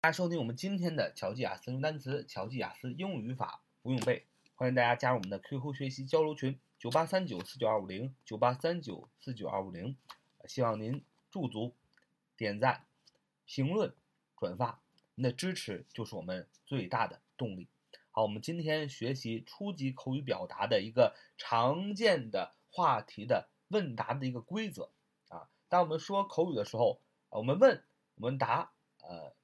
大家收听我们今天的乔记雅思用单词，乔记雅思英语语法不用背。欢迎大家加入我们的 QQ 学习交流群：九八三九四九二五零九八三九四九二五零。希望您驻足、点赞、评论、转发，您的支持就是我们最大的动力。好，我们今天学习初级口语表达的一个常见的话题的问答的一个规则啊。当我们说口语的时候，我们问，我们答，呃。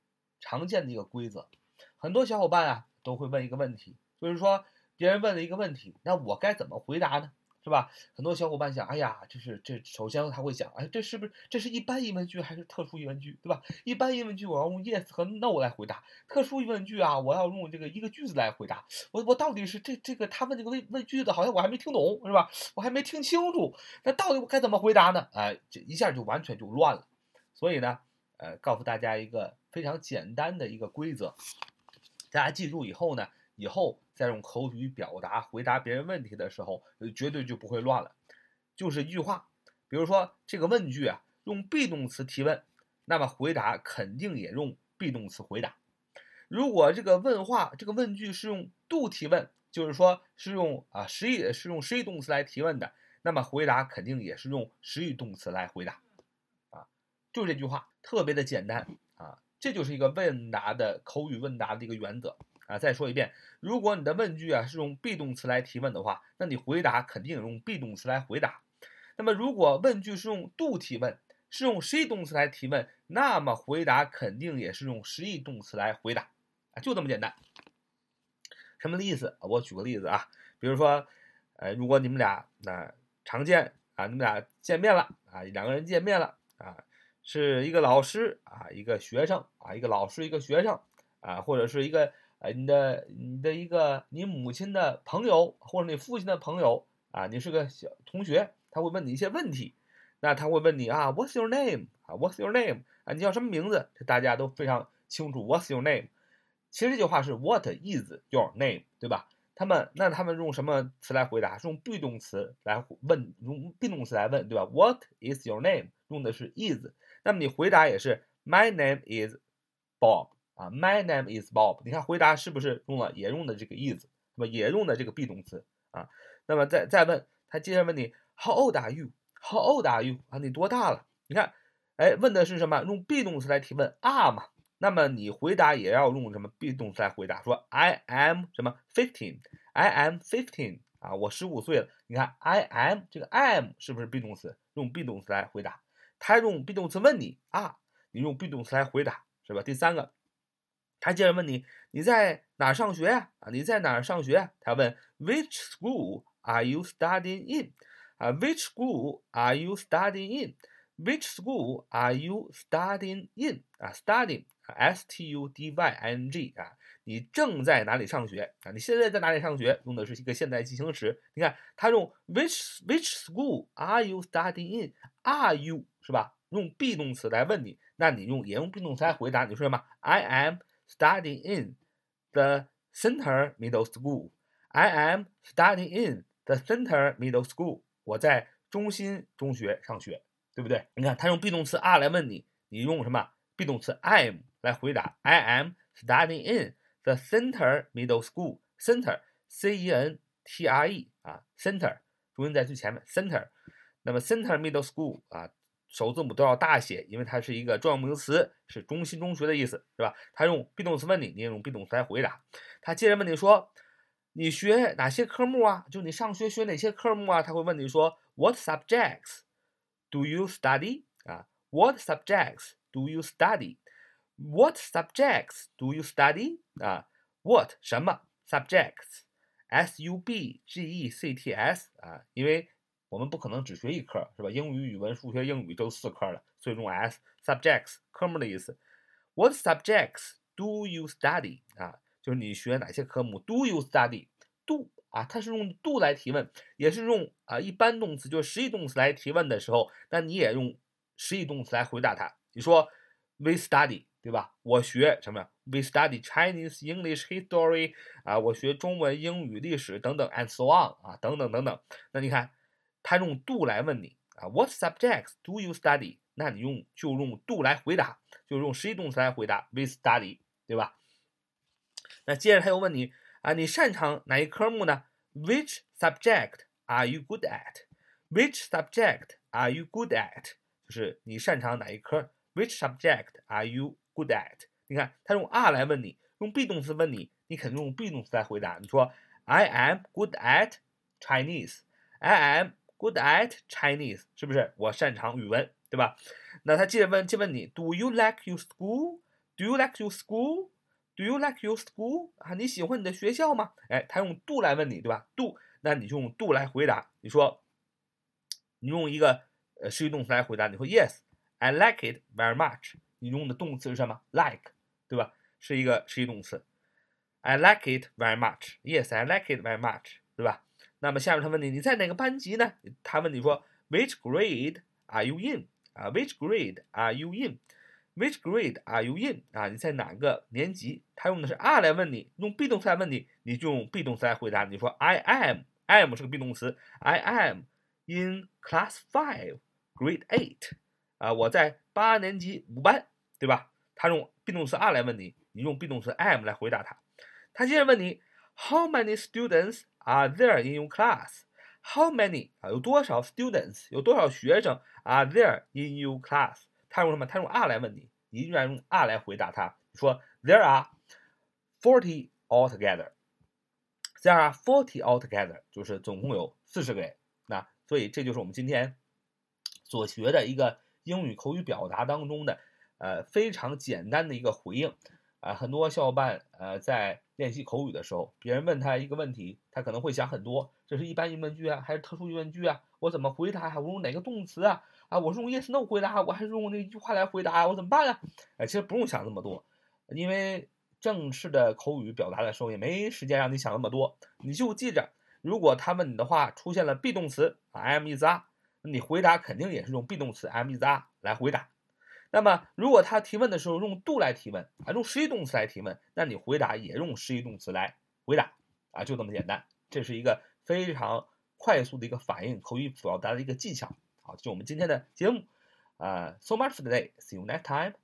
常见的一个规则，很多小伙伴啊都会问一个问题，就是说别人问了一个问题，那我该怎么回答呢？是吧？很多小伙伴想，哎呀，这是这首先他会想，哎，这是不是这是一般疑问句还是特殊疑问句，对吧？一般疑问句我要用 yes 和 no 来回答，特殊疑问句啊，我要用这个一个句子来回答。我我到底是这这个他问这个问问句子，好像我还没听懂，是吧？我还没听清楚，那到底我该怎么回答呢？哎，这一下就完全就乱了。所以呢，呃，告诉大家一个。非常简单的一个规则，大家记住以后呢，以后再用口语表达回答别人问题的时候，绝对就不会乱了。就是一句话，比如说这个问句啊，用 be 动词提问，那么回答肯定也用 be 动词回答。如果这个问话，这个问句是用 do 提问，就是说是用啊实义是用实义动词来提问的，那么回答肯定也是用实义动词来回答。就这句话，特别的简单啊。这就是一个问答的口语问答的一个原则啊！再说一遍，如果你的问句啊是用 be 动词来提问的话，那你回答肯定用 be 动词来回答。那么如果问句是用 do 提问，是用实义动词来提问，那么回答肯定也是用实义动词来回答啊！就这么简单。什么意思？我举个例子啊，比如说，呃，如果你们俩那常见啊，你们俩见面了啊，两个人见面了啊。是一个老师啊，一个学生啊，一个老师一个学生啊，或者是一个呃你的你的一个你母亲的朋友或者你父亲的朋友啊，你是个小同学，他会问你一些问题，那他会问你啊，What's your name 啊，What's your name 啊，你叫什么名字？这大家都非常清楚，What's your name？其实这句话是 What is your name？对吧？他们那他们用什么词来回答？是用 be 动词来问，用 be 动词来问，对吧？What is your name？用的是 is。那么你回答也是 My name is Bob 啊，My name is Bob。你看回答是不是用了也用的这个 is，那么也用的这个 be 动词啊？那么再再问他，接着问你 How old are you？How old are you？啊，你多大了？你看，哎，问的是什么？用 be 动词来提问 are 嘛？那么你回答也要用什么 be 动词来回答？说 I am 什么 fifteen？I am fifteen 啊，我十五岁了。你看 I am 这个 am 是不是 be 动词？用 be 动词来回答。他用 be 动词问你啊，你用 be 动词来回答，是吧？第三个，他接着问你，你在哪上学呀？啊，你在哪上学？他问 Which school are you studying in？啊，Which school are you studying in？Which school are you studying in？啊，studying，s t u d y i n g 啊，你正在哪里上学？啊，你现在在哪里上学？用的是一个现在进行时。你看，他用 Which Which school are you studying in？Are you？是吧？用 be 动词来问你，那你用也用 be 动词来回答。你说什么？I am studying in the center middle school. I am studying in the center middle school. 我在中心中学上学，对不对？你看他用 be 动词 are 来问你，你用什么？be 动词 am 来回答。I am studying in the center middle school. Center, C-E-N-T-R-E 啊，center 重音在最前面，center。那么 center middle school 啊。首字母都要大写，因为它是一个专有名词，是中心中学的意思，是吧？他用 be 动词问你，你也用 be 动词来回答。他接着问你说，你学哪些科目啊？就你上学学哪些科目啊？他会问你说，What subjects do you study？啊，What subjects do you study？What subjects do you study？啊，What 什么 subjects？S-U-B-G-E-C-T-S 啊，因为。我们不可能只学一科，是吧？英语、语文、数学、英语都四科了，所以用 s subjects 科目的意思。What subjects do you study？啊，就是你学哪些科目？Do you study？Do 啊，它是用 do 来提问，也是用啊一般动词，就是实义动词来提问的时候，那你也用实义动词来回答它。你说 We study，对吧？我学什么呀？We study Chinese, English, History。啊，我学中文、英语、历史等等，and so on。啊，等等等等。那你看。他用 do 来问你啊，What subjects do you study？那你用就用 do 来回答，就用实义动词来回答，we study 对吧？那接着他又问你啊，你擅长哪一科目呢？Which subject are you good at？Which subject are you good at？就是你擅长哪一科？Which subject are you good at？你看他用 are 来问你，用 be 动词问你，你肯定用 be 动词来回答。你说 I am good at Chinese。I am good at Chinese，是不是？我擅长语文，对吧？那他接着问，接问你，Do you like your school？Do you like your school？Do you like your school？啊，你喜欢你的学校吗？哎，他用 do 来问你，对吧？do，那你就用 do 来回答。你说，你用一个呃实义动词来回答。你说 Yes，I like it very much。你用的动词是什么？like，对吧？是一个实义动词。I like it very much. Yes，I like it very much，对吧？那么下面他问你，你在哪个班级呢？他问你说，Which grade are you in？啊，Which grade are you in？Which grade are you in？啊，你在哪个年级？他用的是 are 来问你，用 be 动词来问你，你就用 be 动词来回答。你说 I am，am 是个 be 动词，I am in class five, grade eight。啊，我在八年级五班，对吧？他用 be 动词 are 来问你，你用 be 动词 am 来回答他。他接着问你，How many students？Are there in your class? How many 啊？有多少 students？有多少学生？Are there in your class？他用什么？他用 are 来问你，你依然用 are 来回答他。说 There are forty altogether. There are forty altogether，就是总共有四十个人。那所以这就是我们今天所学的一个英语口语表达当中的呃非常简单的一个回应。啊，很多小伙伴呃在练习口语的时候，别人问他一个问题，他可能会想很多，这是一般疑问句啊，还是特殊疑问句啊？我怎么回答呀？我用哪个动词啊？啊，我是用 yes no 回答，我还是用那句话来回答？我怎么办啊？哎，其实不用想那么多，因为正式的口语表达的时候也没时间让你想那么多，你就记着，如果他问你的话出现了 be 动词 I，am is are，你回答肯定也是用 be 动词 am is are 来回答。那么，如果他提问的时候用 do 来提问，啊，用实义动词来提问，那你回答也用实义动词来回答，啊，就这么简单。这是一个非常快速的一个反应口语表达的一个技巧。好，就我们今天的节目，啊，so much for today，see you next time。